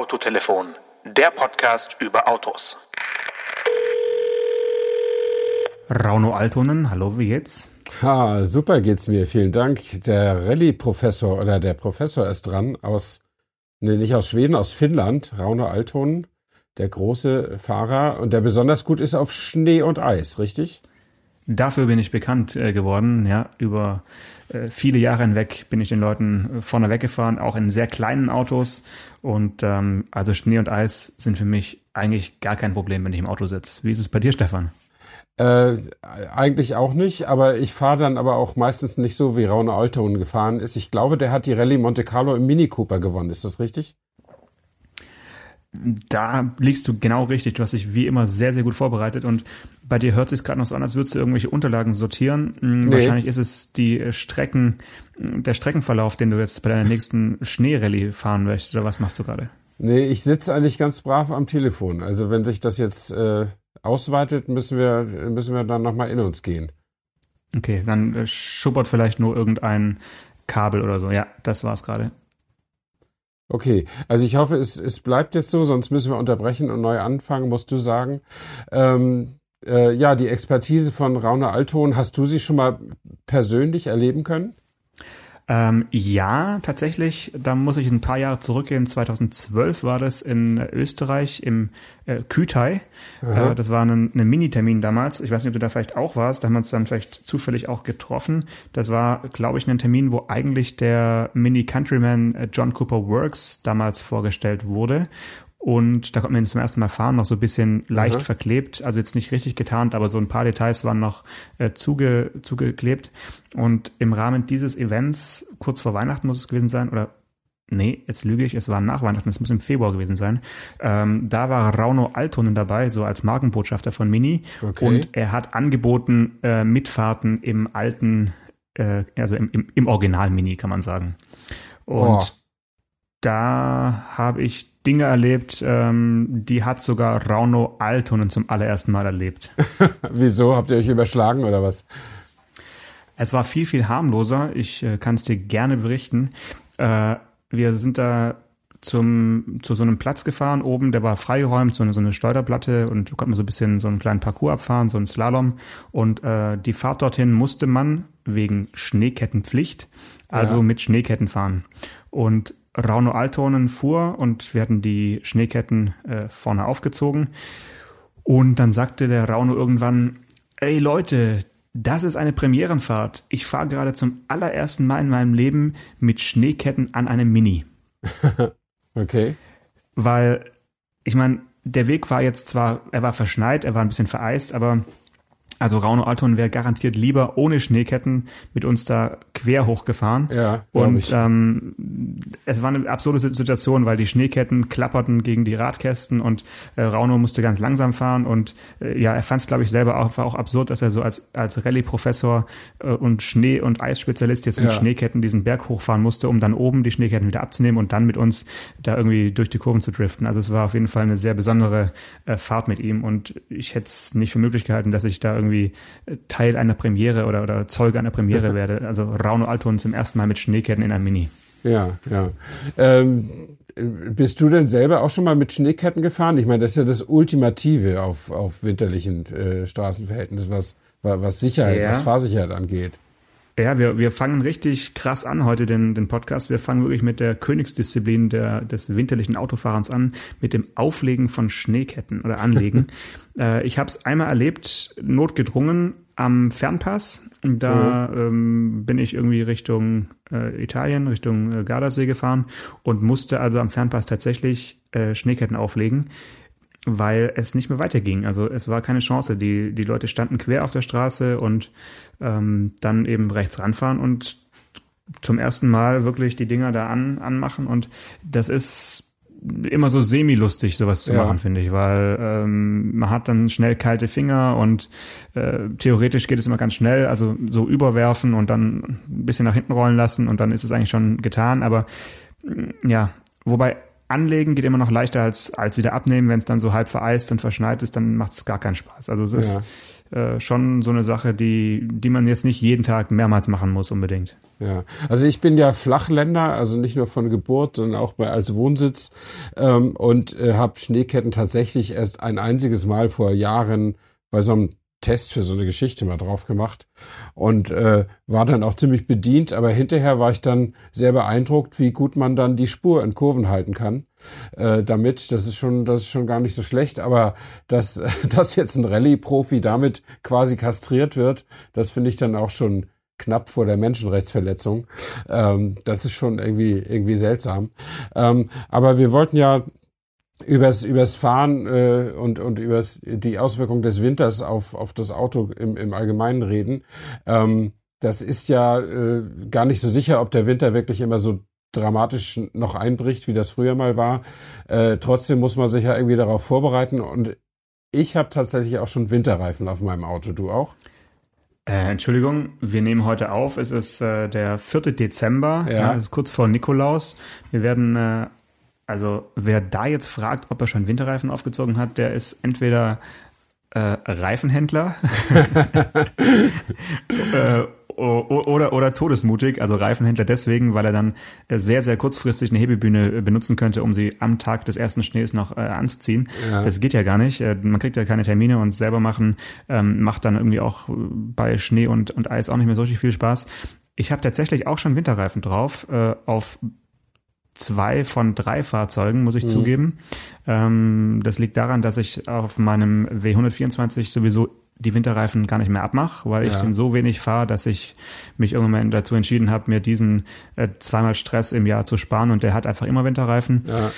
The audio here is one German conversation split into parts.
Autotelefon, der Podcast über Autos. Rauno Altonen, hallo, wie geht's? Ha, super geht's mir, vielen Dank. Der Rallye-Professor oder der Professor ist dran aus, nee, nicht aus Schweden, aus Finnland, Rauno Altonen, der große Fahrer und der besonders gut ist auf Schnee und Eis, richtig? Dafür bin ich bekannt äh, geworden, ja, über äh, viele Jahre hinweg bin ich den Leuten äh, vorne weggefahren, auch in sehr kleinen Autos und ähm, also Schnee und Eis sind für mich eigentlich gar kein Problem, wenn ich im Auto sitze. Wie ist es bei dir, Stefan? Äh, eigentlich auch nicht, aber ich fahre dann aber auch meistens nicht so, wie Raune Alton gefahren ist. Ich glaube, der hat die Rallye Monte Carlo im Mini Cooper gewonnen. Ist das richtig? Da liegst du genau richtig. Du hast dich wie immer sehr, sehr gut vorbereitet und bei dir hört sich gerade noch so an, als würdest du irgendwelche Unterlagen sortieren. Hm, nee. Wahrscheinlich ist es die Strecken, der Streckenverlauf, den du jetzt bei deiner nächsten Schneerallye fahren möchtest, oder was machst du gerade? Nee, ich sitze eigentlich ganz brav am Telefon. Also wenn sich das jetzt äh, ausweitet, müssen wir, müssen wir dann nochmal in uns gehen. Okay, dann äh, schuppert vielleicht nur irgendein Kabel oder so. Ja, das war's gerade. Okay, also ich hoffe, es, es bleibt jetzt so, sonst müssen wir unterbrechen und neu anfangen, musst du sagen. Ähm, äh, ja, die Expertise von Raune Alton, hast du sie schon mal persönlich erleben können? Ähm, ja, tatsächlich. Da muss ich ein paar Jahre zurückgehen. 2012 war das in Österreich im äh, Kütai. Äh, das war ein, ein Mini-Termin damals. Ich weiß nicht, ob du da vielleicht auch warst. Da haben wir uns dann vielleicht zufällig auch getroffen. Das war, glaube ich, ein Termin, wo eigentlich der Mini-Countryman äh, John Cooper Works damals vorgestellt wurde. Und da konnte man zum ersten Mal fahren, noch so ein bisschen leicht mhm. verklebt, also jetzt nicht richtig getarnt, aber so ein paar Details waren noch äh, zuge, zugeklebt. Und im Rahmen dieses Events, kurz vor Weihnachten muss es gewesen sein, oder nee, jetzt lüge ich, es war nach Weihnachten, es muss im Februar gewesen sein. Ähm, da war Rauno Altonen dabei, so als Markenbotschafter von Mini. Okay. Und er hat angeboten äh, Mitfahrten im alten, äh, also im, im, im Original Mini, kann man sagen. Und oh. da habe ich Dinge erlebt, ähm, die hat sogar Rauno Altonen zum allerersten Mal erlebt. Wieso? Habt ihr euch überschlagen oder was? Es war viel, viel harmloser. Ich äh, kann es dir gerne berichten. Äh, wir sind da zum, zu so einem Platz gefahren oben, der war freigeräumt, so eine, so eine Steuerplatte und konnte man so ein bisschen so einen kleinen Parcours abfahren, so einen Slalom. Und äh, die Fahrt dorthin musste man wegen Schneekettenpflicht, also ja. mit Schneeketten fahren. Und Rauno Altonen fuhr und wir hatten die Schneeketten äh, vorne aufgezogen. Und dann sagte der Rauno irgendwann, ey Leute, das ist eine Premierenfahrt. Ich fahre gerade zum allerersten Mal in meinem Leben mit Schneeketten an einem Mini. okay. Weil, ich meine, der Weg war jetzt zwar, er war verschneit, er war ein bisschen vereist, aber also Rauno Alton wäre garantiert lieber ohne Schneeketten mit uns da quer hochgefahren. Ja, und ähm, es war eine absurde Situation, weil die Schneeketten klapperten gegen die Radkästen und äh, Rauno musste ganz langsam fahren und äh, ja, er fand es, glaube ich, selber auch, war auch absurd, dass er so als, als Rallye-Professor äh, und Schnee- und Eisspezialist jetzt mit ja. Schneeketten diesen Berg hochfahren musste, um dann oben die Schneeketten wieder abzunehmen und dann mit uns da irgendwie durch die Kurven zu driften. Also es war auf jeden Fall eine sehr besondere äh, Fahrt mit ihm und ich hätte es nicht für möglich gehalten, dass ich da irgendwie äh, Teil einer Premiere oder, oder Zeuge einer Premiere werde. Also Rauno Alton zum ersten Mal mit Schneeketten in einem Mini. Ja, ja. Ähm, bist du denn selber auch schon mal mit Schneeketten gefahren? Ich meine, das ist ja das Ultimative auf, auf winterlichen äh, Straßenverhältnissen, was, was Sicherheit, ja. was Fahrsicherheit angeht. Ja, wir, wir fangen richtig krass an heute den, den Podcast. Wir fangen wirklich mit der Königsdisziplin der, des winterlichen Autofahrens an, mit dem Auflegen von Schneeketten oder Anlegen. äh, ich habe es einmal erlebt, notgedrungen am Fernpass. Da mhm. ähm, bin ich irgendwie Richtung äh, Italien, Richtung äh, Gardasee gefahren und musste also am Fernpass tatsächlich äh, Schneeketten auflegen weil es nicht mehr weiterging. Also es war keine Chance. Die, die Leute standen quer auf der Straße und ähm, dann eben rechts ranfahren und zum ersten Mal wirklich die Dinger da an, anmachen. Und das ist immer so semi-lustig, sowas zu ja. machen, finde ich, weil ähm, man hat dann schnell kalte Finger und äh, theoretisch geht es immer ganz schnell, also so überwerfen und dann ein bisschen nach hinten rollen lassen und dann ist es eigentlich schon getan. Aber ja, wobei anlegen geht immer noch leichter als, als wieder abnehmen. Wenn es dann so halb vereist und verschneit ist, dann macht es gar keinen Spaß. Also es ist äh, schon so eine Sache, die, die man jetzt nicht jeden Tag mehrmals machen muss unbedingt. Ja, also ich bin ja Flachländer, also nicht nur von Geburt, sondern auch bei als Wohnsitz ähm, und äh, habe Schneeketten tatsächlich erst ein einziges Mal vor Jahren bei so einem Test für so eine Geschichte mal drauf gemacht und äh, war dann auch ziemlich bedient, aber hinterher war ich dann sehr beeindruckt, wie gut man dann die Spur in Kurven halten kann. Äh, damit, das ist schon, das ist schon gar nicht so schlecht, aber dass, dass jetzt ein Rallye-Profi damit quasi kastriert wird, das finde ich dann auch schon knapp vor der Menschenrechtsverletzung. Ähm, das ist schon irgendwie, irgendwie seltsam. Ähm, aber wir wollten ja übers, übers Fahren äh, und, und übers die Auswirkung des Winters auf, auf das Auto im, im Allgemeinen reden. Ähm, das ist ja äh, gar nicht so sicher, ob der Winter wirklich immer so dramatisch noch einbricht, wie das früher mal war. Äh, trotzdem muss man sich ja irgendwie darauf vorbereiten und ich habe tatsächlich auch schon Winterreifen auf meinem Auto. Du auch? Äh, Entschuldigung, wir nehmen heute auf. Es ist äh, der 4. Dezember. Ja. ja. Es ist kurz vor Nikolaus. Wir werden äh, also wer da jetzt fragt, ob er schon Winterreifen aufgezogen hat, der ist entweder äh, Reifenhändler äh, oder, oder todesmutig, also Reifenhändler deswegen, weil er dann äh, sehr, sehr kurzfristig eine Hebebühne äh, benutzen könnte, um sie am Tag des ersten Schnees noch äh, anzuziehen. Ja. Das geht ja gar nicht. Äh, man kriegt ja keine Termine und selber machen ähm, macht dann irgendwie auch bei Schnee und, und Eis auch nicht mehr so richtig viel Spaß. Ich habe tatsächlich auch schon Winterreifen drauf, äh, auf zwei von drei Fahrzeugen, muss ich mhm. zugeben. Ähm, das liegt daran, dass ich auf meinem W124 sowieso die Winterreifen gar nicht mehr abmache, weil ja. ich den so wenig fahre, dass ich mich irgendwann dazu entschieden habe, mir diesen äh, zweimal Stress im Jahr zu sparen und der hat einfach immer Winterreifen. Ja.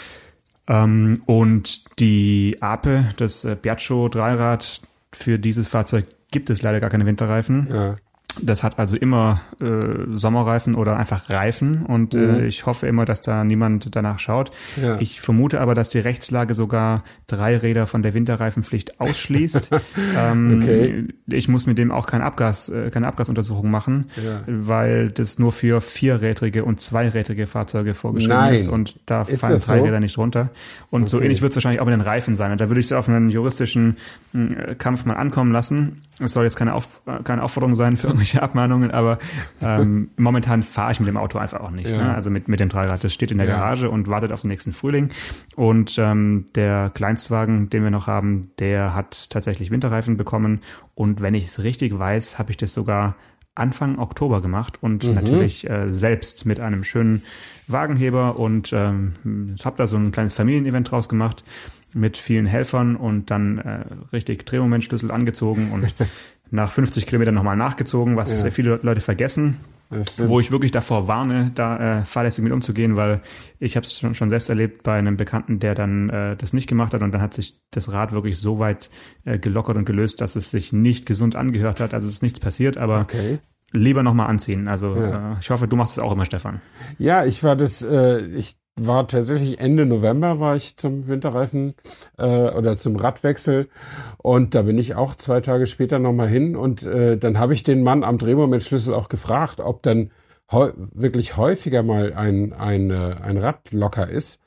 Ähm, und die Ape, das äh, Piaggio Dreirad, für dieses Fahrzeug gibt es leider gar keine Winterreifen. Ja. Das hat also immer äh, Sommerreifen oder einfach Reifen und äh, mhm. äh, ich hoffe immer, dass da niemand danach schaut. Ja. Ich vermute aber, dass die Rechtslage sogar drei Räder von der Winterreifenpflicht ausschließt. ähm, okay. Ich muss mit dem auch kein Abgas, äh, keine Abgasuntersuchung machen, ja. weil das nur für vierrädrige und zweirädrige Fahrzeuge vorgeschrieben Nein. ist und da ist fallen drei so? Räder nicht runter. Und okay. so ähnlich wird es wahrscheinlich auch mit den Reifen sein. Und da würde ich es auf einen juristischen äh, Kampf mal ankommen lassen. Es soll jetzt keine, Auf, keine Aufforderung sein für irgendwelche Abmahnungen, aber ähm, momentan fahre ich mit dem Auto einfach auch nicht. Ja. Ne? Also mit, mit dem Dreirad. Das steht in der ja. Garage und wartet auf den nächsten Frühling. Und ähm, der Kleinstwagen, den wir noch haben, der hat tatsächlich Winterreifen bekommen. Und wenn ich es richtig weiß, habe ich das sogar Anfang Oktober gemacht und mhm. natürlich äh, selbst mit einem schönen Wagenheber und ähm, habe da so ein kleines Familienevent draus gemacht mit vielen Helfern und dann äh, richtig Drehmomentschlüssel angezogen und nach 50 Kilometern nochmal nachgezogen, was ja. viele Leute vergessen. Wo ich wirklich davor warne, da äh, fahrlässig mit umzugehen, weil ich habe es schon, schon selbst erlebt bei einem Bekannten, der dann äh, das nicht gemacht hat und dann hat sich das Rad wirklich so weit äh, gelockert und gelöst, dass es sich nicht gesund angehört hat. Also es ist nichts passiert, aber okay lieber nochmal anziehen. Also ja. äh, ich hoffe, du machst es auch immer, Stefan. Ja, ich war das, äh, ich war tatsächlich Ende November war ich zum Winterreifen äh, oder zum Radwechsel und da bin ich auch zwei Tage später nochmal hin und äh, dann habe ich den Mann am Drehmomentschlüssel auch gefragt, ob dann wirklich häufiger mal ein, ein, äh, ein Rad locker ist.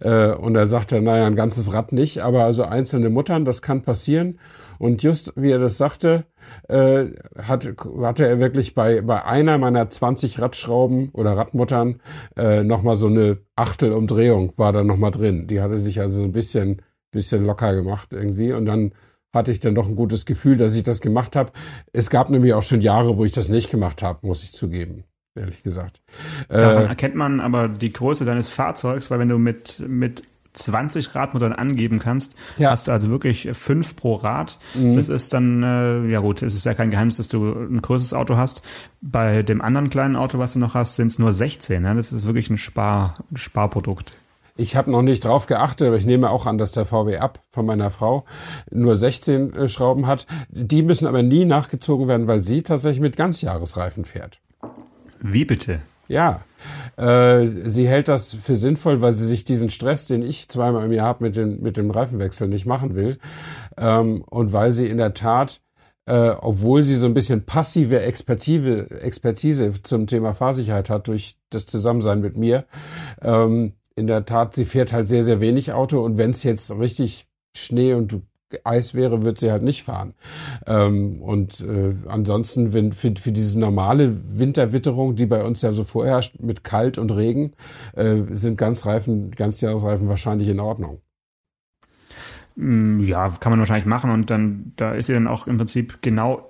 Äh, und er sagte, naja, ein ganzes Rad nicht, aber also einzelne Muttern, das kann passieren. Und just wie er das sagte, äh, hat, hatte er wirklich bei, bei einer meiner 20 Radschrauben oder Radmuttern äh, nochmal so eine Achtelumdrehung war da nochmal drin. Die hatte sich also so ein bisschen, bisschen locker gemacht irgendwie und dann hatte ich dann doch ein gutes Gefühl, dass ich das gemacht habe. Es gab nämlich auch schon Jahre, wo ich das nicht gemacht habe, muss ich zugeben ehrlich gesagt. Daran äh, erkennt man aber die Größe deines Fahrzeugs, weil wenn du mit, mit 20 Radmuttern angeben kannst, ja. hast du also wirklich fünf pro Rad. Mhm. Das ist dann, äh, ja gut, es ist ja kein Geheimnis, dass du ein größeres Auto hast. Bei dem anderen kleinen Auto, was du noch hast, sind es nur 16. Ne? Das ist wirklich ein, Spar, Sparprodukt. Ich habe noch nicht drauf geachtet, aber ich nehme auch an, dass der VW Up von meiner Frau nur 16 äh, Schrauben hat. Die müssen aber nie nachgezogen werden, weil sie tatsächlich mit Ganzjahresreifen fährt. Wie bitte? Ja, äh, sie hält das für sinnvoll, weil sie sich diesen Stress, den ich zweimal im Jahr habe mit, den, mit dem Reifenwechsel, nicht machen will. Ähm, und weil sie in der Tat, äh, obwohl sie so ein bisschen passive Expertise, Expertise zum Thema Fahrsicherheit hat durch das Zusammensein mit mir, ähm, in der Tat, sie fährt halt sehr, sehr wenig Auto und wenn es jetzt richtig Schnee und Eis wäre, wird sie halt nicht fahren. Ähm, und äh, ansonsten, wenn für, für diese normale Winterwitterung, die bei uns ja so vorherrscht, mit Kalt und Regen, äh, sind Ganzreifen, Ganzjahresreifen wahrscheinlich in Ordnung. Mm, ja, kann man wahrscheinlich machen und dann, da ist sie dann auch im Prinzip genau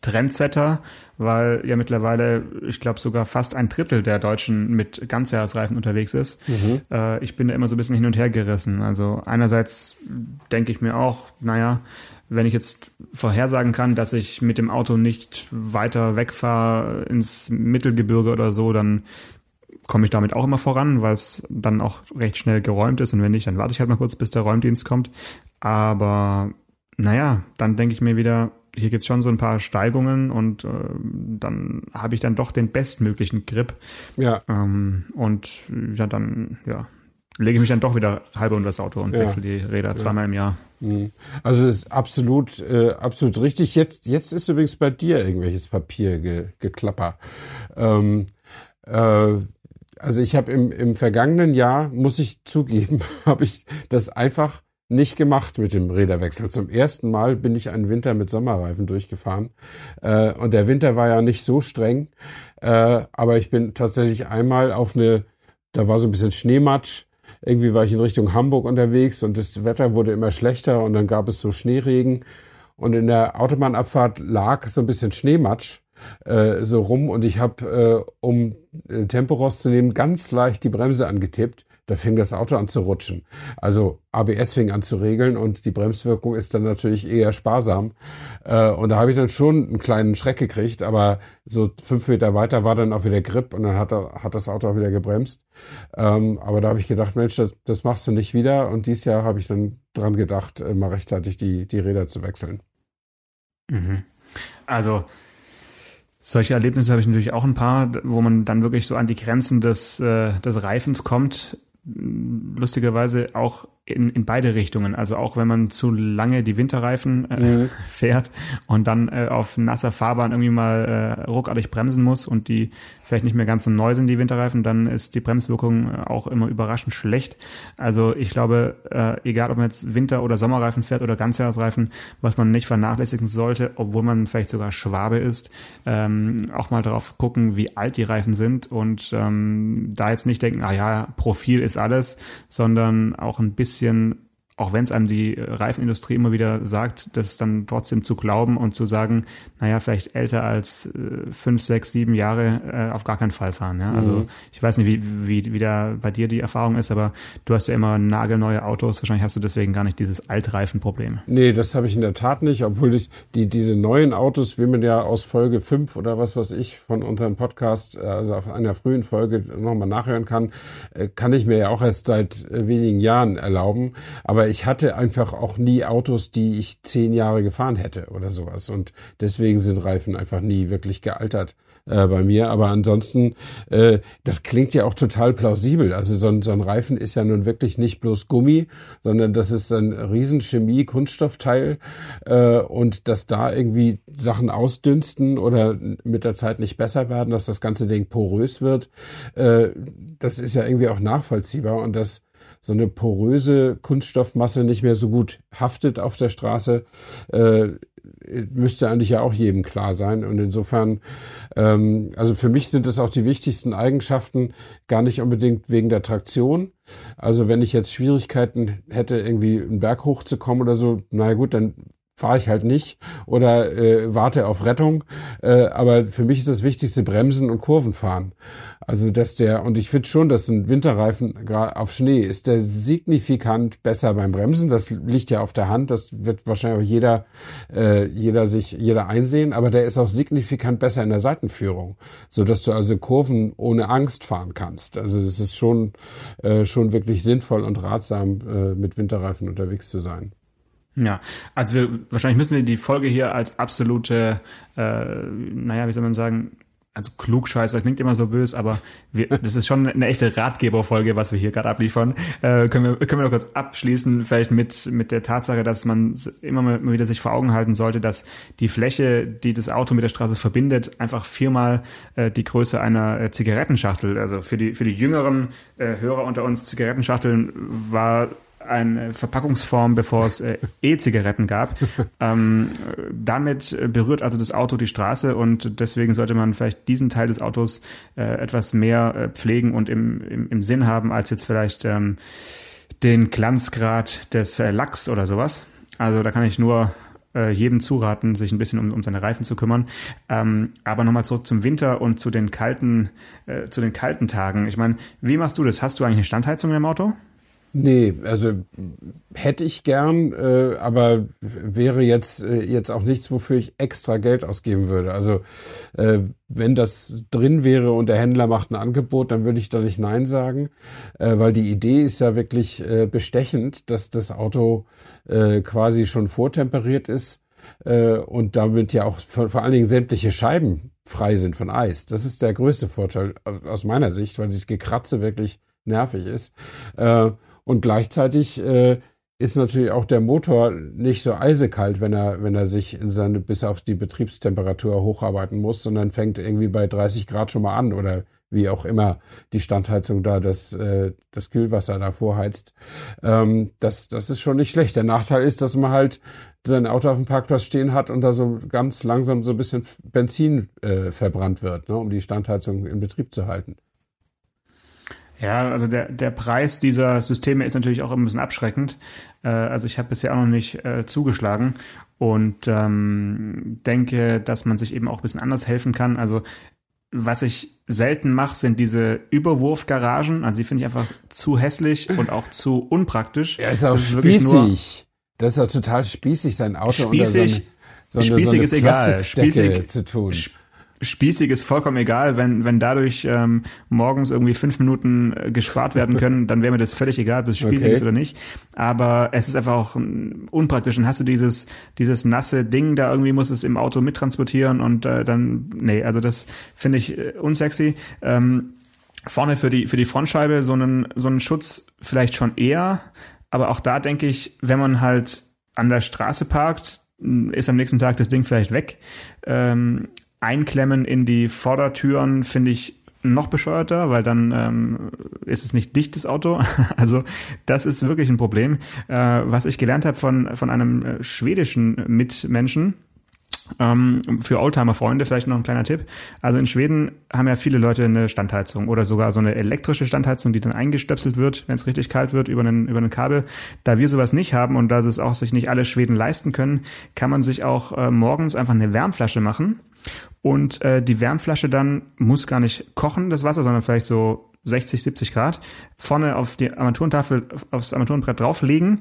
Trendsetter, weil ja mittlerweile, ich glaube, sogar fast ein Drittel der Deutschen mit Ganzjahresreifen unterwegs ist. Mhm. Äh, ich bin da immer so ein bisschen hin und her gerissen. Also einerseits denke ich mir auch, naja, wenn ich jetzt vorhersagen kann, dass ich mit dem Auto nicht weiter wegfahre ins Mittelgebirge oder so, dann komme ich damit auch immer voran, weil es dann auch recht schnell geräumt ist und wenn nicht, dann warte ich halt mal kurz, bis der Räumdienst kommt. Aber naja, dann denke ich mir wieder, hier gibt's schon so ein paar Steigungen und äh, dann habe ich dann doch den bestmöglichen Grip. Ja. Ähm, und ja, dann, ja, lege ich mich dann doch wieder halb unter das Auto und ja. wechsle die Räder zweimal im Jahr. Mhm. Also es ist absolut, äh, absolut richtig. Jetzt, jetzt ist übrigens bei dir irgendwelches Papier ge, geklapper. Ähm, äh, also ich habe im, im vergangenen Jahr, muss ich zugeben, habe ich das einfach nicht gemacht mit dem Räderwechsel. Zum ersten Mal bin ich einen Winter mit Sommerreifen durchgefahren. Äh, und der Winter war ja nicht so streng. Äh, aber ich bin tatsächlich einmal auf eine, da war so ein bisschen Schneematsch. Irgendwie war ich in Richtung Hamburg unterwegs und das Wetter wurde immer schlechter und dann gab es so Schneeregen. Und in der Autobahnabfahrt lag so ein bisschen Schneematsch äh, so rum und ich habe, äh, um äh, Tempo rauszunehmen, ganz leicht die Bremse angetippt da fing das Auto an zu rutschen. Also ABS fing an zu regeln und die Bremswirkung ist dann natürlich eher sparsam. Äh, und da habe ich dann schon einen kleinen Schreck gekriegt, aber so fünf Meter weiter war dann auch wieder Grip und dann hat, hat das Auto auch wieder gebremst. Ähm, aber da habe ich gedacht, Mensch, das, das machst du nicht wieder. Und dieses Jahr habe ich dann dran gedacht, äh, mal rechtzeitig die, die Räder zu wechseln. Mhm. Also solche Erlebnisse habe ich natürlich auch ein paar, wo man dann wirklich so an die Grenzen des, äh, des Reifens kommt lustigerweise auch in, in beide Richtungen. Also auch wenn man zu lange die Winterreifen äh, mhm. fährt und dann äh, auf nasser Fahrbahn irgendwie mal äh, ruckartig bremsen muss und die vielleicht nicht mehr ganz so neu sind, die Winterreifen, dann ist die Bremswirkung äh, auch immer überraschend schlecht. Also ich glaube, äh, egal ob man jetzt Winter- oder Sommerreifen fährt oder Ganzjahresreifen, was man nicht vernachlässigen sollte, obwohl man vielleicht sogar Schwabe ist, ähm, auch mal darauf gucken, wie alt die Reifen sind und ähm, da jetzt nicht denken, ah ja, Profil ist alles, sondern auch ein bisschen bisschen auch wenn es einem die Reifenindustrie immer wieder sagt, das dann trotzdem zu glauben und zu sagen, naja, vielleicht älter als äh, fünf, sechs, sieben Jahre äh, auf gar keinen Fall fahren. Ja? Also mhm. ich weiß nicht, wie, wie, wie da bei dir die Erfahrung ist, aber du hast ja immer nagelneue Autos. Wahrscheinlich hast du deswegen gar nicht dieses Altreifenproblem. Nee, das habe ich in der Tat nicht, obwohl ich die, diese neuen Autos, wie man ja aus Folge fünf oder was weiß ich von unserem Podcast, äh, also auf einer frühen Folge nochmal nachhören kann, äh, kann ich mir ja auch erst seit äh, wenigen Jahren erlauben. Aber ich hatte einfach auch nie Autos, die ich zehn Jahre gefahren hätte oder sowas. Und deswegen sind Reifen einfach nie wirklich gealtert äh, bei mir. Aber ansonsten, äh, das klingt ja auch total plausibel. Also so ein, so ein Reifen ist ja nun wirklich nicht bloß Gummi, sondern das ist ein riesen Chemie-Kunststoffteil. Äh, und dass da irgendwie Sachen ausdünsten oder mit der Zeit nicht besser werden, dass das ganze Ding porös wird, äh, das ist ja irgendwie auch nachvollziehbar. Und das so eine poröse Kunststoffmasse nicht mehr so gut haftet auf der Straße, äh, müsste eigentlich ja auch jedem klar sein. Und insofern, ähm, also für mich sind es auch die wichtigsten Eigenschaften gar nicht unbedingt wegen der Traktion. Also wenn ich jetzt Schwierigkeiten hätte, irgendwie einen Berg hochzukommen oder so, naja gut, dann fahre ich halt nicht oder äh, warte auf Rettung. Äh, aber für mich ist das Wichtigste Bremsen und Kurven fahren. Also dass der, und ich finde schon, dass ein Winterreifen auf Schnee ist der signifikant besser beim Bremsen. Das liegt ja auf der Hand, das wird wahrscheinlich auch jeder, äh, jeder sich, jeder einsehen, aber der ist auch signifikant besser in der Seitenführung, so dass du also Kurven ohne Angst fahren kannst. Also es ist schon, äh, schon wirklich sinnvoll und ratsam, äh, mit Winterreifen unterwegs zu sein. Ja, also wir wahrscheinlich müssen wir die Folge hier als absolute, äh, naja, wie soll man sagen, also Klugscheißer klingt immer so böse, aber wir, das ist schon eine echte Ratgeberfolge, was wir hier gerade abliefern. Äh, können wir können wir noch kurz abschließen, vielleicht mit mit der Tatsache, dass man immer mal wieder sich vor Augen halten sollte, dass die Fläche, die das Auto mit der Straße verbindet, einfach viermal äh, die Größe einer äh, Zigarettenschachtel. Also für die für die jüngeren äh, Hörer unter uns Zigarettenschachteln war eine Verpackungsform, bevor es äh, E-Zigaretten gab. ähm, damit berührt also das Auto die Straße und deswegen sollte man vielleicht diesen Teil des Autos äh, etwas mehr äh, pflegen und im, im, im Sinn haben, als jetzt vielleicht ähm, den Glanzgrad des äh, Lachs oder sowas. Also da kann ich nur äh, jedem zuraten, sich ein bisschen um, um seine Reifen zu kümmern. Ähm, aber nochmal zurück zum Winter und zu den kalten, äh, zu den kalten Tagen. Ich meine, wie machst du das? Hast du eigentlich eine Standheizung im Auto? Nee, also hätte ich gern, äh, aber wäre jetzt, äh, jetzt auch nichts, wofür ich extra Geld ausgeben würde. Also äh, wenn das drin wäre und der Händler macht ein Angebot, dann würde ich da nicht Nein sagen, äh, weil die Idee ist ja wirklich äh, bestechend, dass das Auto äh, quasi schon vortemperiert ist und damit ja auch vor, vor allen Dingen sämtliche Scheiben frei sind von Eis. Das ist der größte Vorteil aus meiner Sicht, weil dieses Gekratze wirklich nervig ist. Äh, und gleichzeitig äh, ist natürlich auch der Motor nicht so eisekalt, wenn er, wenn er sich in seine, bis auf die Betriebstemperatur hocharbeiten muss, sondern fängt irgendwie bei 30 Grad schon mal an oder wie auch immer die Standheizung da das, äh, das Kühlwasser da vorheizt. Ähm, das, das ist schon nicht schlecht. Der Nachteil ist, dass man halt sein Auto auf dem Parkplatz stehen hat und da so ganz langsam so ein bisschen Benzin äh, verbrannt wird, ne, um die Standheizung in Betrieb zu halten. Ja, also der, der Preis dieser Systeme ist natürlich auch ein bisschen abschreckend. Äh, also ich habe bisher auch noch nicht äh, zugeschlagen und ähm, denke, dass man sich eben auch ein bisschen anders helfen kann. Also was ich selten mache, sind diese Überwurfgaragen. Also die finde ich einfach zu hässlich und auch zu unpraktisch. Ja, ist auch das ist spießig. das ist auch total spießig, sein Auto spießig, unter so eine, so eine, spießig so eine ist egal. Spießig zu tun spießig ist vollkommen egal, wenn, wenn dadurch ähm, morgens irgendwie fünf Minuten äh, gespart werden können, dann wäre mir das völlig egal, ob es spießig okay. ist oder nicht. Aber es ist einfach auch ähm, unpraktisch. Dann hast du dieses, dieses nasse Ding, da irgendwie muss es im Auto mittransportieren und äh, dann, nee, also das finde ich äh, unsexy. Ähm, vorne für die, für die Frontscheibe so einen, so einen Schutz vielleicht schon eher. Aber auch da denke ich, wenn man halt an der Straße parkt, ist am nächsten Tag das Ding vielleicht weg. Ähm, Einklemmen in die Vordertüren finde ich noch bescheuerter, weil dann ähm, ist es nicht dichtes Auto. also das ist wirklich ein Problem. Äh, was ich gelernt habe von, von einem äh, schwedischen Mitmenschen, ähm, für Oldtimer-Freunde vielleicht noch ein kleiner Tipp. Also in Schweden haben ja viele Leute eine Standheizung oder sogar so eine elektrische Standheizung, die dann eingestöpselt wird, wenn es richtig kalt wird, über einen, über einen Kabel. Da wir sowas nicht haben und da es auch sich nicht alle Schweden leisten können, kann man sich auch äh, morgens einfach eine Wärmflasche machen und äh, die Wärmflasche dann muss gar nicht kochen, das Wasser, sondern vielleicht so 60, 70 Grad, vorne auf die Armaturentafel, aufs Armaturenbrett drauflegen,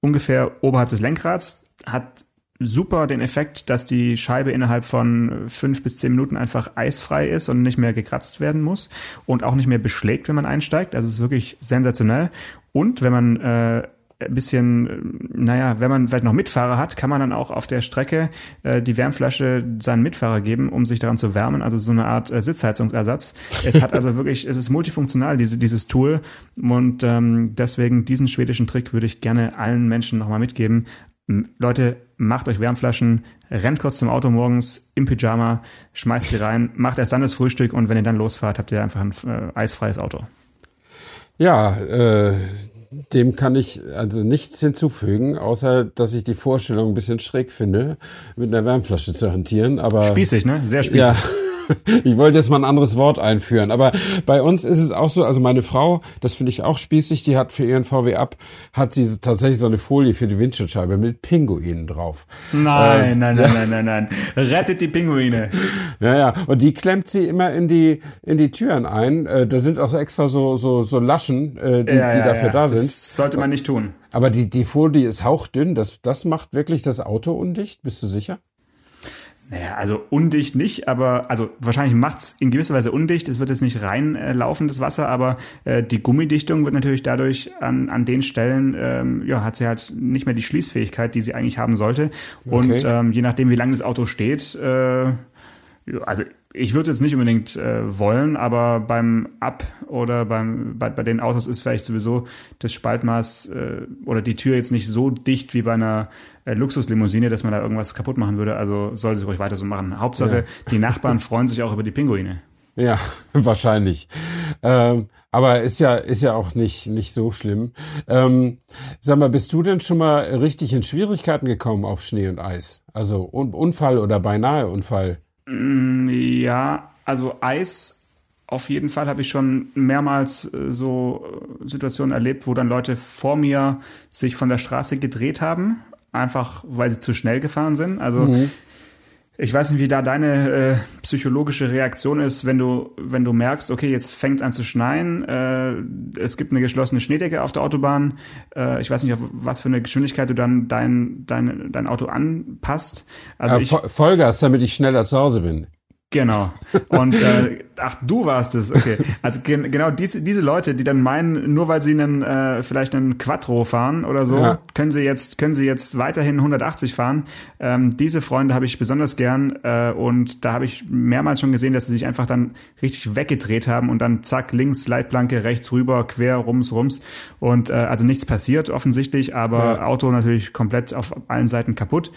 ungefähr oberhalb des Lenkrads, hat super den Effekt, dass die Scheibe innerhalb von fünf bis zehn Minuten einfach eisfrei ist und nicht mehr gekratzt werden muss und auch nicht mehr beschlägt, wenn man einsteigt. Also es ist wirklich sensationell. Und wenn man äh, ein bisschen, naja, wenn man vielleicht noch Mitfahrer hat, kann man dann auch auf der Strecke äh, die Wärmflasche seinen Mitfahrer geben, um sich daran zu wärmen. Also so eine Art äh, Sitzheizungsersatz. Es hat also wirklich, es ist multifunktional, diese, dieses Tool. Und ähm, deswegen diesen schwedischen Trick würde ich gerne allen Menschen nochmal mitgeben. Leute, macht euch Wärmflaschen, rennt kurz zum Auto morgens im Pyjama, schmeißt sie rein, macht erst dann das Frühstück und wenn ihr dann losfahrt, habt ihr einfach ein äh, eisfreies Auto. Ja, äh, dem kann ich also nichts hinzufügen, außer dass ich die Vorstellung ein bisschen schräg finde, mit einer Wärmflasche zu hantieren. Aber spießig, ne? Sehr spießig. Ja. ich wollte jetzt mal ein anderes Wort einführen. Aber bei uns ist es auch so, also meine Frau, das finde ich auch spießig, die hat für ihren VW ab, hat sie tatsächlich so eine Folie für die Windschutzscheibe mit Pinguinen drauf. Nein, ähm, nein, nein, nein, nein, nein. Rettet die Pinguine. Ja, ja. Und die klemmt sie immer in die, in die Türen ein. Äh, da sind auch extra so, so, so Laschen, äh, die, ja, ja, die dafür ja. da sind. Das sollte man nicht tun. Aber die, die Folie ist hauchdünn. Das, das macht wirklich das Auto undicht. Bist du sicher? Naja, also undicht nicht, aber also wahrscheinlich macht's in gewisser Weise undicht. Es wird jetzt nicht reinlaufen, äh, das Wasser, aber äh, die Gummidichtung wird natürlich dadurch an, an den Stellen, ähm, ja, hat sie halt nicht mehr die Schließfähigkeit, die sie eigentlich haben sollte. Und okay. ähm, je nachdem, wie lange das Auto steht, äh, also ich würde jetzt nicht unbedingt äh, wollen, aber beim Ab oder beim bei, bei den Autos ist vielleicht sowieso das Spaltmaß äh, oder die Tür jetzt nicht so dicht wie bei einer äh, Luxuslimousine, dass man da irgendwas kaputt machen würde. Also soll sie ruhig weiter so machen. Hauptsache, ja. die Nachbarn freuen sich auch über die Pinguine. Ja, wahrscheinlich. Ähm, aber ist ja, ist ja auch nicht, nicht so schlimm. Ähm, sag mal, bist du denn schon mal richtig in Schwierigkeiten gekommen auf Schnee und Eis? Also Unfall oder beinahe Unfall? Ja, also Eis auf jeden Fall habe ich schon mehrmals äh, so äh, Situationen erlebt, wo dann Leute vor mir sich von der Straße gedreht haben, einfach weil sie zu schnell gefahren sind. Also mhm. Ich weiß nicht, wie da deine äh, psychologische Reaktion ist, wenn du, wenn du merkst, okay, jetzt fängt an zu schneien, äh, es gibt eine geschlossene Schneedecke auf der Autobahn, äh, ich weiß nicht, auf was für eine Geschwindigkeit du dann dein, dein, dein Auto anpasst. Also ja, ich, Vollgas, damit ich schneller zu Hause bin. Genau. Und äh, ach, du warst es. Okay. Also gen genau diese diese Leute, die dann meinen, nur weil sie einen äh, vielleicht einen Quattro fahren oder so, ja. können sie jetzt können sie jetzt weiterhin 180 fahren. Ähm, diese Freunde habe ich besonders gern äh, und da habe ich mehrmals schon gesehen, dass sie sich einfach dann richtig weggedreht haben und dann zack links Leitplanke rechts rüber quer rums rums und äh, also nichts passiert offensichtlich, aber ja. Auto natürlich komplett auf allen Seiten kaputt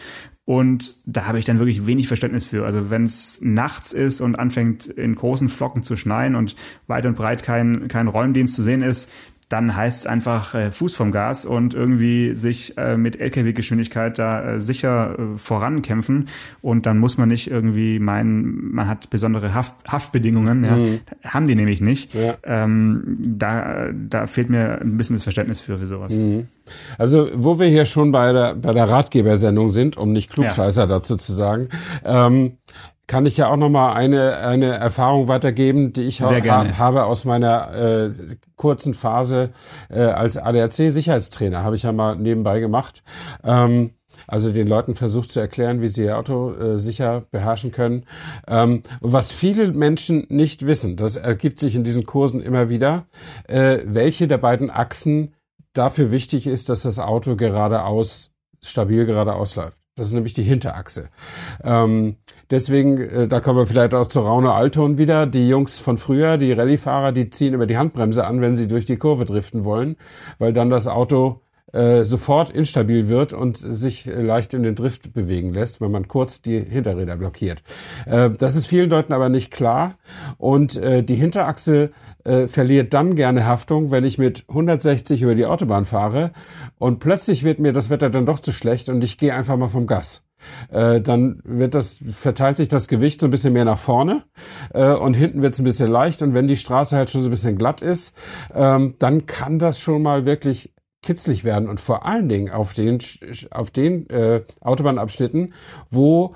und da habe ich dann wirklich wenig Verständnis für. Also wenn es nachts ist und anfängt in großen Flocken zu schneien und weit und breit kein, kein Räumdienst zu sehen ist, dann heißt es einfach äh, Fuß vom Gas und irgendwie sich äh, mit LKW-Geschwindigkeit da äh, sicher äh, vorankämpfen. Und dann muss man nicht irgendwie meinen, man hat besondere Haft, Haftbedingungen. Ja. Mhm. Haben die nämlich nicht. Ja. Ähm, da, da fehlt mir ein bisschen das Verständnis für, für sowas. Mhm. Also, wo wir hier schon bei der, bei der Ratgebersendung sind, um nicht Klugscheißer ja. dazu zu sagen, ähm, kann ich ja auch noch mal eine eine Erfahrung weitergeben, die ich ha habe aus meiner äh, kurzen Phase äh, als ADAC Sicherheitstrainer habe ich ja mal nebenbei gemacht. Ähm, also den Leuten versucht zu erklären, wie sie ihr Auto äh, sicher beherrschen können. Ähm, und was viele Menschen nicht wissen, das ergibt sich in diesen Kursen immer wieder, äh, welche der beiden Achsen dafür wichtig ist, dass das Auto geradeaus stabil geradeaus läuft. Das ist nämlich die Hinterachse. Ähm, deswegen, äh, da kommen wir vielleicht auch zu Raune Alton wieder. Die Jungs von früher, die Rallyefahrer, die ziehen über die Handbremse an, wenn sie durch die Kurve driften wollen, weil dann das Auto äh, sofort instabil wird und sich leicht in den Drift bewegen lässt, wenn man kurz die Hinterräder blockiert. Äh, das ist vielen Leuten aber nicht klar und äh, die Hinterachse verliert dann gerne Haftung, wenn ich mit 160 über die Autobahn fahre und plötzlich wird mir das Wetter dann doch zu schlecht und ich gehe einfach mal vom Gas dann wird das, verteilt sich das Gewicht so ein bisschen mehr nach vorne und hinten wird es ein bisschen leicht und wenn die Straße halt schon so ein bisschen glatt ist, ähm, dann kann das schon mal wirklich kitzlig werden und vor allen Dingen auf den, auf den äh, Autobahnabschnitten, wo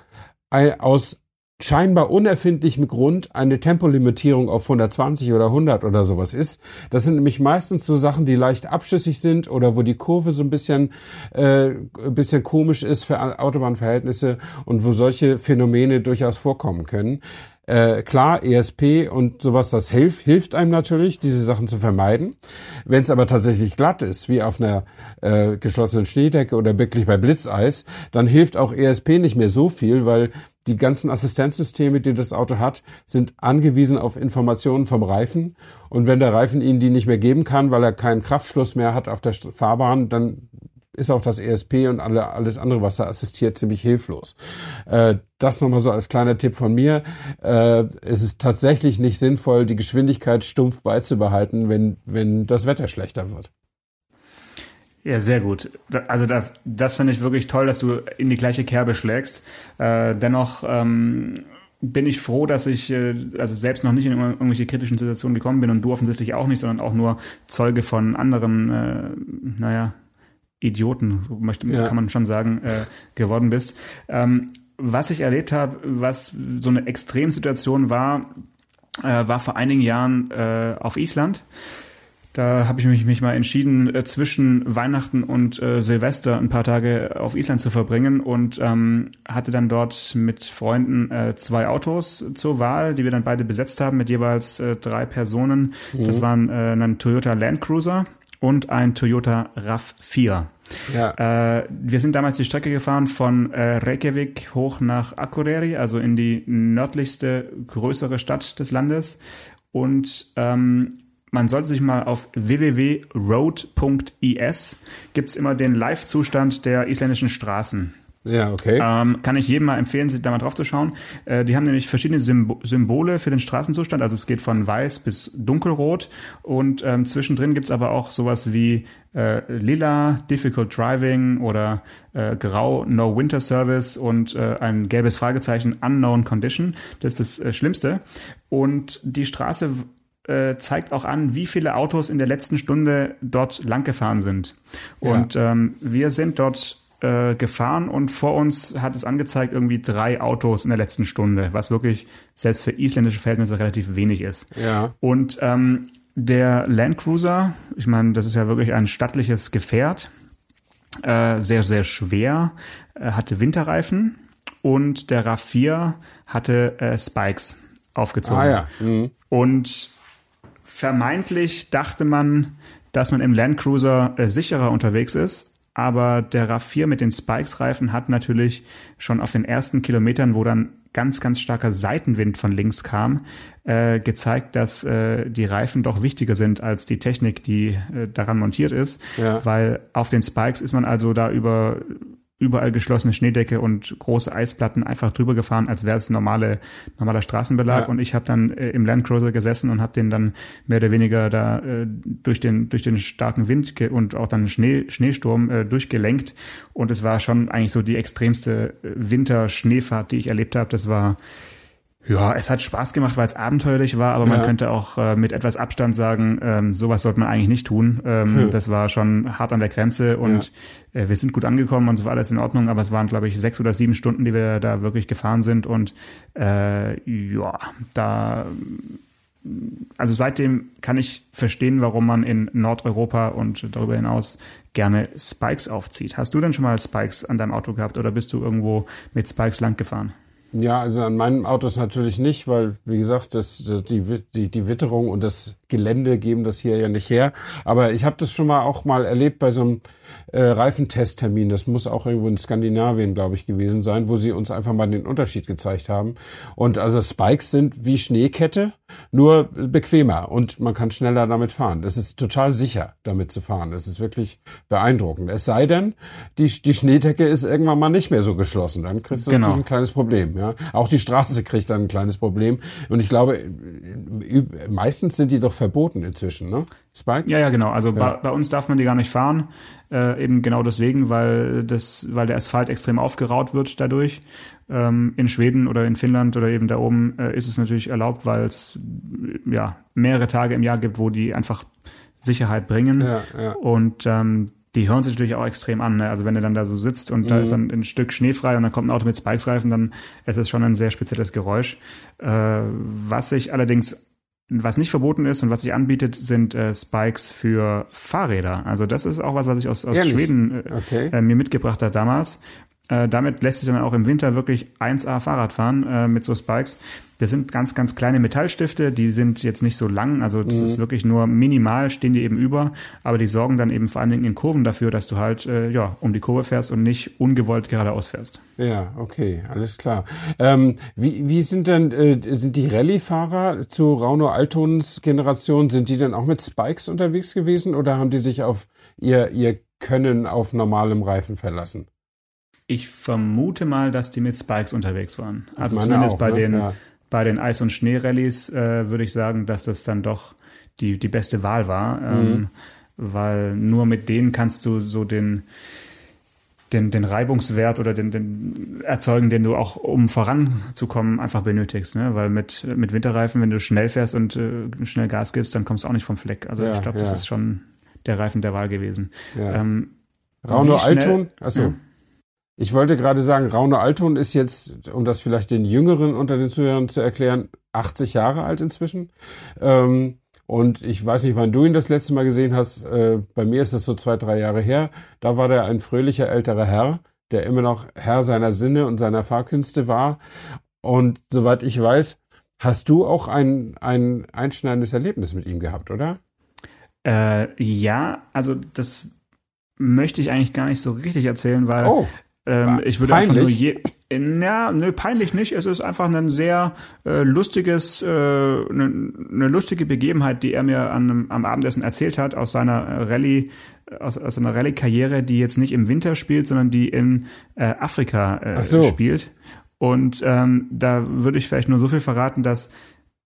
aus scheinbar unerfindlichem Grund eine Tempolimitierung auf 120 oder 100 oder sowas ist. Das sind nämlich meistens so Sachen, die leicht abschüssig sind oder wo die Kurve so ein bisschen, äh, ein bisschen komisch ist für Autobahnverhältnisse und wo solche Phänomene durchaus vorkommen können. Äh, klar, ESP und sowas, das hilft, hilft einem natürlich, diese Sachen zu vermeiden. Wenn es aber tatsächlich glatt ist, wie auf einer äh, geschlossenen Schneedecke oder wirklich bei Blitzeis, dann hilft auch ESP nicht mehr so viel, weil die ganzen Assistenzsysteme, die das Auto hat, sind angewiesen auf Informationen vom Reifen. Und wenn der Reifen ihnen die nicht mehr geben kann, weil er keinen Kraftschluss mehr hat auf der Fahrbahn, dann ist auch das ESP und alle, alles andere, was da assistiert, ziemlich hilflos. Äh, das nochmal so als kleiner Tipp von mir. Äh, es ist tatsächlich nicht sinnvoll, die Geschwindigkeit stumpf beizubehalten, wenn, wenn das Wetter schlechter wird. Ja, sehr gut. Also da, das finde ich wirklich toll, dass du in die gleiche Kerbe schlägst. Äh, dennoch ähm, bin ich froh, dass ich äh, also selbst noch nicht in irgendwelche kritischen Situationen gekommen bin und du offensichtlich auch nicht, sondern auch nur Zeuge von anderen, äh, naja, Idioten, möchte, ja. kann man schon sagen, äh, geworden bist. Ähm, was ich erlebt habe, was so eine Extremsituation war, äh, war vor einigen Jahren äh, auf Island. Da habe ich mich, mich mal entschieden, äh, zwischen Weihnachten und äh, Silvester ein paar Tage auf Island zu verbringen und ähm, hatte dann dort mit Freunden äh, zwei Autos zur Wahl, die wir dann beide besetzt haben mit jeweils äh, drei Personen. Mhm. Das waren äh, ein Toyota Land Cruiser und ein Toyota RAV4. Ja. Äh, wir sind damals die Strecke gefahren von äh, Reykjavik hoch nach Akureyri, also in die nördlichste größere Stadt des Landes. Und ähm, man sollte sich mal auf www.road.is gibt's immer den Live-Zustand der isländischen Straßen. Ja, okay. Ähm, kann ich jedem mal empfehlen, sich da mal drauf zu schauen. Äh, die haben nämlich verschiedene Symb Symbole für den Straßenzustand. Also es geht von weiß bis dunkelrot. Und ähm, zwischendrin gibt's aber auch sowas wie äh, lila, difficult driving oder äh, grau, no winter service und äh, ein gelbes Fragezeichen, unknown condition. Das ist das äh, Schlimmste. Und die Straße äh, zeigt auch an, wie viele Autos in der letzten Stunde dort langgefahren sind. Und ja. ähm, wir sind dort äh, gefahren und vor uns hat es angezeigt irgendwie drei Autos in der letzten Stunde, was wirklich selbst für isländische Verhältnisse relativ wenig ist. Ja. Und ähm, der Land Cruiser, ich meine, das ist ja wirklich ein stattliches Gefährt, äh, sehr, sehr schwer, äh, hatte Winterreifen und der RAV4 hatte äh, Spikes aufgezogen. Ah, ja. Mhm. Und vermeintlich dachte man, dass man im Land Cruiser äh, sicherer unterwegs ist, aber der RAV4 mit den Spikes-Reifen hat natürlich schon auf den ersten Kilometern, wo dann ganz, ganz starker Seitenwind von links kam, äh, gezeigt, dass äh, die Reifen doch wichtiger sind als die Technik, die äh, daran montiert ist. Ja. Weil auf den Spikes ist man also da über überall geschlossene Schneedecke und große Eisplatten einfach drüber gefahren, als wäre es normale normaler Straßenbelag. Ja. Und ich habe dann äh, im Landcruiser gesessen und habe den dann mehr oder weniger da äh, durch den durch den starken Wind und auch dann Schnee, Schneesturm äh, durchgelenkt. Und es war schon eigentlich so die extremste äh, Winter-Schneefahrt, die ich erlebt habe. Das war ja, es hat Spaß gemacht, weil es abenteuerlich war, aber ja. man könnte auch äh, mit etwas Abstand sagen, ähm, sowas sollte man eigentlich nicht tun. Ähm, hm. Das war schon hart an der Grenze und ja. äh, wir sind gut angekommen und es war alles in Ordnung, aber es waren, glaube ich, sechs oder sieben Stunden, die wir da wirklich gefahren sind und äh, ja, da also seitdem kann ich verstehen, warum man in Nordeuropa und darüber hinaus gerne Spikes aufzieht. Hast du denn schon mal Spikes an deinem Auto gehabt oder bist du irgendwo mit Spikes lang gefahren? Ja, also an meinem Autos natürlich nicht, weil, wie gesagt, das, die, die, die Witterung und das Gelände geben das hier ja nicht her. Aber ich habe das schon mal auch mal erlebt bei so einem äh, Reifentesttermin. Das muss auch irgendwo in Skandinavien, glaube ich, gewesen sein, wo sie uns einfach mal den Unterschied gezeigt haben. Und also Spikes sind wie Schneekette, nur bequemer und man kann schneller damit fahren. Es ist total sicher, damit zu fahren. Es ist wirklich beeindruckend. Es sei denn, die, die Schneedecke ist irgendwann mal nicht mehr so geschlossen. Dann kriegst du genau. natürlich ein kleines Problem. Ja? Auch die Straße kriegt dann ein kleines Problem. Und ich glaube, meistens sind die doch verboten inzwischen, ne? Spikes? Ja, ja, genau. Also ja. Bei, bei, uns darf man die gar nicht fahren, äh, eben genau deswegen, weil das, weil der Asphalt extrem aufgeraut wird dadurch. Ähm, in Schweden oder in Finnland oder eben da oben äh, ist es natürlich erlaubt, weil es ja mehrere Tage im Jahr gibt, wo die einfach Sicherheit bringen. Ja, ja. Und ähm, die hören sich natürlich auch extrem an. Ne? Also wenn du dann da so sitzt und mhm. da ist dann ein Stück schneefrei und dann kommt ein Auto mit Spikes-Reifen, dann ist es schon ein sehr spezielles Geräusch. Äh, was ich allerdings was nicht verboten ist und was sich anbietet, sind äh, Spikes für Fahrräder. Also das ist auch was, was ich aus, aus Schweden äh, okay. äh, mir mitgebracht hat damals. Äh, damit lässt sich dann auch im Winter wirklich 1A Fahrrad fahren äh, mit so Spikes. Das sind ganz, ganz kleine Metallstifte, die sind jetzt nicht so lang, also das mhm. ist wirklich nur minimal, stehen die eben über, aber die sorgen dann eben vor allen Dingen in Kurven dafür, dass du halt äh, ja um die Kurve fährst und nicht ungewollt geradeaus fährst. Ja, okay, alles klar. Ähm, wie, wie sind denn äh, sind die Rallye-Fahrer zu Rauno Altons Generation, sind die dann auch mit Spikes unterwegs gewesen oder haben die sich auf ihr, ihr Können auf normalem Reifen verlassen? Ich vermute mal, dass die mit Spikes unterwegs waren. Also zumindest auch, bei, ne? den, ja. bei den Eis- und Schneerallies äh, würde ich sagen, dass das dann doch die, die beste Wahl war. Mhm. Ähm, weil nur mit denen kannst du so den, den, den Reibungswert oder den, den erzeugen, den du auch, um voranzukommen, einfach benötigst. Ne? Weil mit, mit Winterreifen, wenn du schnell fährst und äh, schnell Gas gibst, dann kommst du auch nicht vom Fleck. Also ja, ich glaube, das ja. ist schon der Reifen der Wahl gewesen. Ja. Ähm, Rauno Alton, also ich wollte gerade sagen, Raune Alton ist jetzt, um das vielleicht den Jüngeren unter den Zuhörern zu erklären, 80 Jahre alt inzwischen. Ähm, und ich weiß nicht, wann du ihn das letzte Mal gesehen hast. Äh, bei mir ist es so zwei, drei Jahre her. Da war der ein fröhlicher älterer Herr, der immer noch Herr seiner Sinne und seiner Fahrkünste war. Und soweit ich weiß, hast du auch ein, ein einschneidendes Erlebnis mit ihm gehabt, oder? Äh, ja, also das möchte ich eigentlich gar nicht so richtig erzählen, weil Oh, ähm, ich würde peinlich? einfach nur je. Ja, nö, peinlich nicht. Es ist einfach ein sehr äh, lustiges, äh, eine, eine lustige Begebenheit, die er mir an, am Abendessen erzählt hat aus seiner äh, Rallye, aus, aus einer Rallye-Karriere, die jetzt nicht im Winter spielt, sondern die in äh, Afrika äh, so. spielt. Und ähm, da würde ich vielleicht nur so viel verraten, dass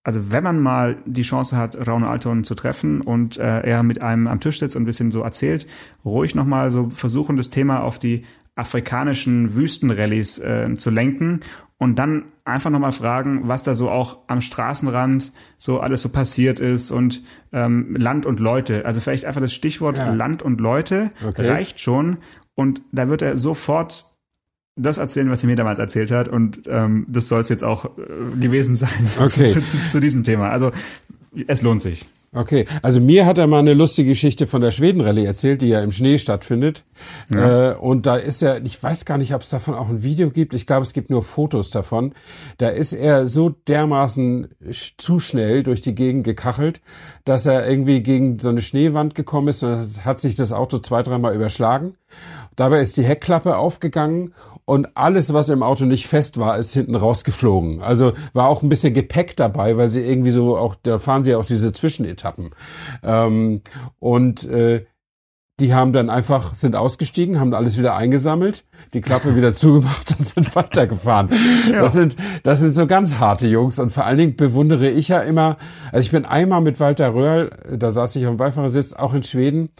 also wenn man mal die Chance hat, Raune Alton zu treffen und äh, er mit einem am Tisch sitzt und ein bisschen so erzählt, ruhig nochmal so versuchen, das Thema auf die afrikanischen Wüstenrallyes äh, zu lenken und dann einfach nochmal fragen, was da so auch am Straßenrand so alles so passiert ist und ähm, Land und Leute. Also vielleicht einfach das Stichwort Ja. Land und Leute Okay. reicht schon und da wird er sofort das erzählen, was er mir damals erzählt hat und ähm, das soll es jetzt auch äh, gewesen sein Okay. zu, zu, zu diesem Thema. Also es lohnt sich. Okay, also mir hat er mal eine lustige Geschichte von der Schwedenrallye erzählt, die ja im Schnee stattfindet. Äh, und da ist er, ich weiß gar nicht, ob es davon auch ein Video gibt. Ich glaube, es gibt nur Fotos davon. Da ist er so dermaßen zu schnell durch die Gegend gekachelt, dass er irgendwie gegen so eine Schneewand gekommen ist und hat sich das Auto zwei, dreimal überschlagen. Dabei ist die Heckklappe aufgegangen und alles, was im Auto nicht fest war, ist hinten rausgeflogen. Also war auch ein bisschen Gepäck dabei, weil sie irgendwie so auch, da fahren sie ja auch diese Zwischenetappen. Ähm, und äh, die haben dann einfach, sind ausgestiegen, haben alles wieder eingesammelt, die Klappe wieder zugemacht und sind weitergefahren. Das sind, das sind so ganz harte Jungs und vor allen Dingen bewundere ich ja immer, also ich bin einmal mit Walter Röhrl, da saß ich auf dem Beifahrersitz, auch in Schweden,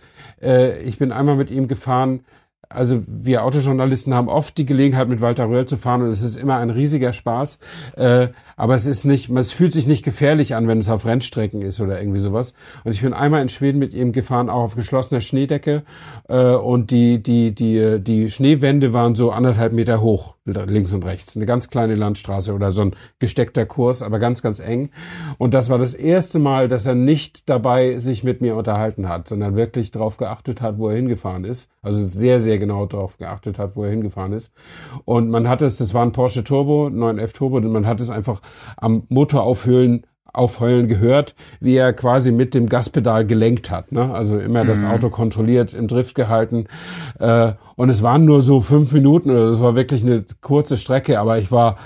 äh, ich bin einmal mit ihm gefahren, also wir Autojournalisten haben oft die Gelegenheit, mit Walter Röhrl zu fahren und es ist immer ein riesiger Spaß. Äh, aber es ist nicht, es fühlt sich nicht gefährlich an, wenn es auf Rennstrecken ist oder irgendwie sowas. Und ich bin einmal in Schweden mit ihm gefahren, auch auf geschlossener Schneedecke. Äh, und die, die, die, die Schneewände waren so anderthalb Meter hoch, links und rechts. Eine ganz kleine Landstraße oder so ein gesteckter Kurs, aber ganz, ganz eng. Und das war das erste Mal, dass er nicht dabei sich mit mir unterhalten hat, sondern wirklich darauf geachtet hat, wo er hingefahren ist. Also sehr, sehr genau darauf geachtet hat, wo er hingefahren ist. Und man hat es, das war ein Porsche Turbo, 911 Turbo, und man hat es einfach am Motor aufhöhlen aufheulen gehört, wie er quasi mit dem Gaspedal gelenkt hat. Ne? Also immer das Auto kontrolliert, im Drift gehalten. Äh, und es waren nur so fünf Minuten oder das war wirklich eine kurze Strecke, aber ich war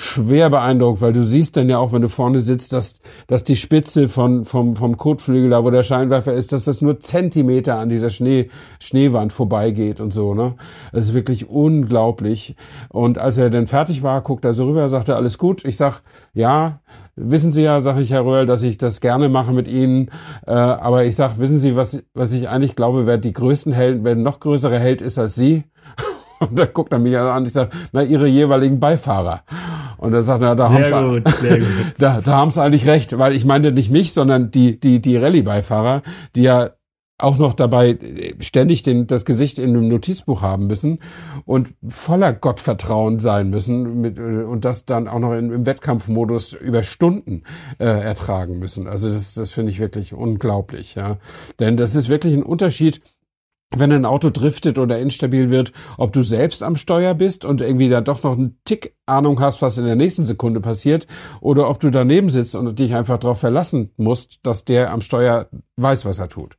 schwer beeindruckt, weil du siehst dann ja auch, wenn du vorne sitzt, dass, dass die Spitze von, vom, vom Kotflügel, da wo der Scheinwerfer ist, dass das nur Zentimeter an dieser Schnee, Schneewand vorbeigeht und so, ne? Das ist wirklich unglaublich. Und als er dann fertig war, guckt er so rüber, sagt er, alles gut. Ich sag, ja, wissen Sie ja, sage ich, Herr Röhrl, dass ich das gerne mache mit Ihnen. Äh, aber ich sag, wissen Sie, was, was ich eigentlich glaube, wer die größten Helden, wer noch größere Held ist als Sie? Und da guckt er mich an, ich sag, na, Ihre jeweiligen Beifahrer. Und er sagt, na, da Sehr haben gut, sehr gut. da, da haben sie eigentlich recht, weil ich meinte nicht mich, sondern die, die, die Rallye-Beifahrer, die ja auch noch dabei äh, ständig den, das Gesicht in einem Notizbuch haben müssen und voller Gottvertrauen sein müssen mit, äh, und das dann auch noch in, im Wettkampfmodus über Stunden äh, ertragen müssen. Also das, das finde ich wirklich unglaublich, ja. Denn das ist wirklich ein Unterschied, wenn ein Auto driftet oder instabil wird, ob du selbst am Steuer bist und irgendwie da doch noch einen Tick Ahnung hast, was in der nächsten Sekunde passiert, oder ob du daneben sitzt und dich einfach darauf verlassen musst, dass der am Steuer weiß, was er tut.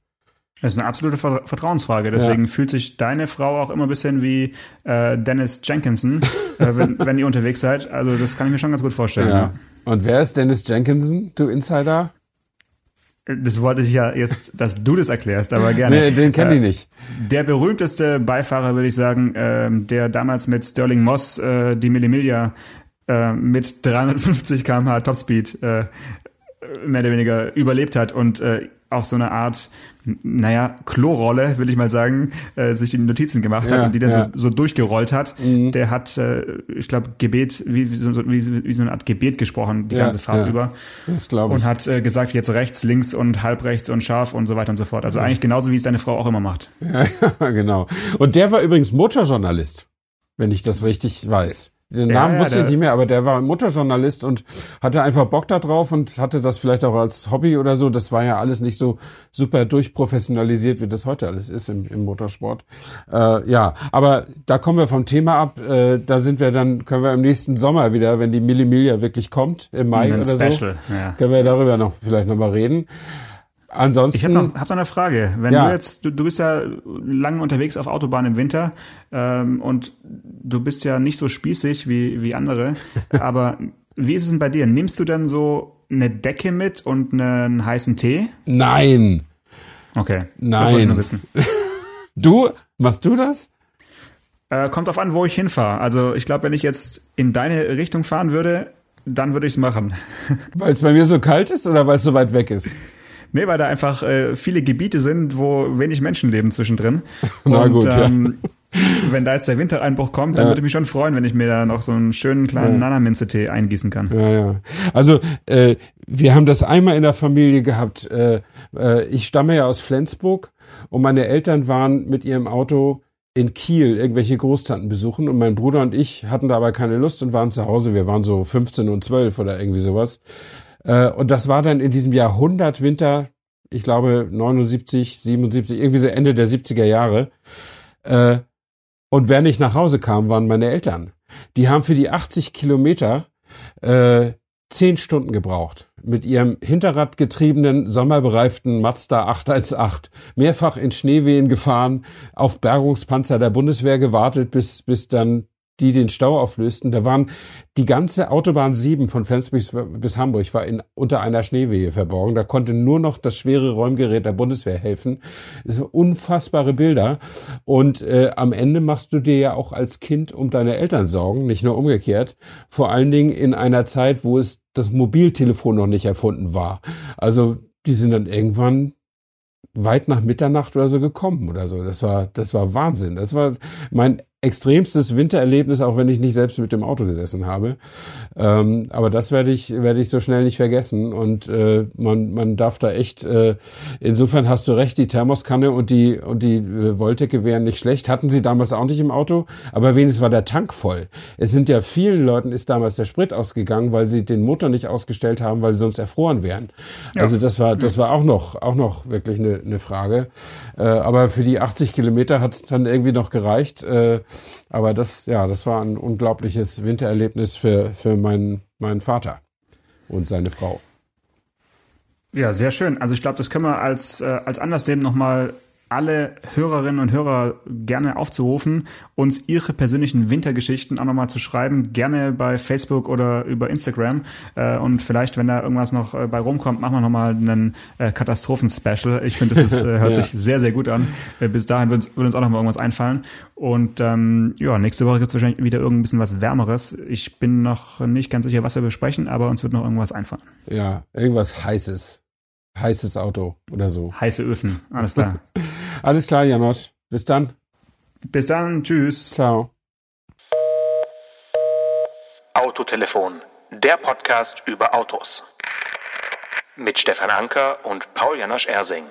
Das ist eine absolute Ver Vertrauensfrage. Deswegen Ja. fühlt sich deine Frau auch immer ein bisschen wie äh, Dennis Jenkinson, äh, wenn, wenn ihr unterwegs seid. Also das kann ich mir schon ganz gut vorstellen. Ja. Und wer ist Dennis Jenkinson, du Insider? Das wollte ich ja jetzt, dass du das erklärst, aber gerne. Nee, den kenne Äh, ich nicht. Der berühmteste Beifahrer, würde ich sagen, ähm, der damals mit Sterling Moss äh, die Millimilia äh, mit 350 km/h Topspeed äh, mehr oder weniger überlebt hat und äh, auf so eine Art, naja, Klorolle, will ich mal sagen, äh, sich die Notizen gemacht Ja, hat und die dann ja. Mhm. so, so durchgerollt hat. Der hat, äh, ich glaube, Gebet, wie, wie, so, wie, wie so eine Art Gebet gesprochen, die Ja, ganze Fahrt über. Das glaube ich. Und hat äh, gesagt, jetzt rechts, links und halb rechts und scharf und so weiter und so fort. Also eigentlich genauso, wie es deine Frau auch immer macht. Ja, ja, genau. Und der war übrigens Motorjournalist, wenn ich das richtig weiß. Den Namen ja, wusste ich nicht mehr, aber der war Motorjournalist und hatte einfach Bock da drauf und hatte das vielleicht auch als Hobby oder so. Das war ja alles nicht so super durchprofessionalisiert, wie das heute alles ist im, im Motorsport. Äh, ja, aber da kommen wir vom Thema ab. Äh, da sind wir dann, können wir im nächsten Sommer wieder, wenn die Millimilia wirklich kommt, im Mai oder Special, so, ja. können wir darüber noch vielleicht nochmal reden. Ansonsten. Ich habe noch, hab noch eine Frage. Wenn ja. du jetzt, du, du bist ja lange unterwegs auf Autobahn im Winter ähm, und du bist ja nicht so spießig wie, wie andere, aber wie ist es denn bei dir? Nimmst du denn so eine Decke mit und einen heißen Tee? Nein. Okay. Nein. Das wollte ich nur wissen. Du, machst du das? Äh, kommt auf an, wo ich hinfahre. Also ich glaube, wenn ich jetzt in deine Richtung fahren würde, dann würde ich es machen. Weil es bei mir so kalt ist oder weil es so weit weg ist? Nee, weil da einfach äh, viele Gebiete sind, wo wenig Menschen leben zwischendrin. Na Und, gut, ähm, ja. Wenn da jetzt der Wintereinbruch kommt, dann ja. würde ich mich schon freuen, wenn ich mir da noch so einen schönen kleinen ja. Nanaminze-Tee eingießen kann. Ja, ja. Also äh, wir haben das einmal in der Familie gehabt. Äh, äh, ich stamme ja aus Flensburg und meine Eltern waren mit ihrem Auto in Kiel irgendwelche Großtanten besuchen und mein Bruder und ich hatten da aber keine Lust und waren zu Hause. Wir waren so 15 und 12 oder irgendwie sowas. Äh, und das war dann in diesem Jahrhundertwinter, ich glaube 79, 77, irgendwie so Ende der 70er Jahre. Äh, und wer nicht nach Hause kam, waren meine Eltern. Die haben für die 80 Kilometer äh, zehn Stunden gebraucht mit ihrem hinterradgetriebenen, sommerbereiften Mazda 818 mehrfach in Schneewehen gefahren, auf Bergungspanzer der Bundeswehr gewartet, bis, bis dann die den Stau auflösten. Da waren die ganze Autobahn 7 von Flensburg bis Hamburg war in, unter einer Schneewehe verborgen. Da konnte nur noch das schwere Räumgerät der Bundeswehr helfen. Das sind unfassbare Bilder. Und äh, am Ende machst du dir ja auch als Kind um deine Eltern Sorgen, nicht nur umgekehrt. Vor allen Dingen in einer Zeit, wo es das Mobiltelefon noch nicht erfunden war. Also die sind dann irgendwann weit nach Mitternacht oder so gekommen oder so. Das war, das war Wahnsinn. Das war mein extremstes Wintererlebnis, auch wenn ich nicht selbst mit dem Auto gesessen habe. Ähm, aber das werde ich, werde ich so schnell nicht vergessen. Und äh, man, man darf da echt, äh, insofern hast du recht, die Thermoskanne und die, und die äh, Wolldecke wären nicht schlecht. Hatten sie damals auch nicht im Auto, aber wenigstens war der Tank voll. Es sind ja vielen Leuten ist damals der Sprit ausgegangen, weil sie den Motor nicht ausgestellt haben, weil sie sonst erfroren wären. Ja. Also das war, das war auch noch, auch noch wirklich eine, eine Frage. Äh, aber für die 80 Kilometer hat es dann irgendwie noch gereicht. Äh, aber das, ja, das war ein unglaubliches Wintererlebnis für, für meinen, meinen Vater und seine Frau. Ja, sehr schön. Also ich glaube, das können wir als, äh, als Anlass nehmen, nochmal alle Hörerinnen und Hörer gerne aufzurufen, uns ihre persönlichen Wintergeschichten auch nochmal zu schreiben, gerne bei Facebook oder über Instagram. Äh, und vielleicht, wenn da irgendwas noch äh, bei rumkommt, machen wir nochmal einen äh, Katastrophen-Special. Ich finde, das ist, hört ja. sich sehr, sehr gut an. Bis dahin wird uns, wird uns auch nochmal irgendwas einfallen. Und ähm, ja, nächste Woche gibt es wahrscheinlich wieder irgend ein bisschen was Wärmeres. Ich bin noch nicht ganz sicher, was wir besprechen, aber uns wird noch irgendwas einfallen. Ja, irgendwas Heißes heißes Auto oder so. Heiße Öfen, alles klar. alles klar, Janosch. Bis dann. Bis dann, tschüss. Ciao. Autotelefon, der Podcast über Autos. Mit Stefan Anker und Paul Janosch Ersing.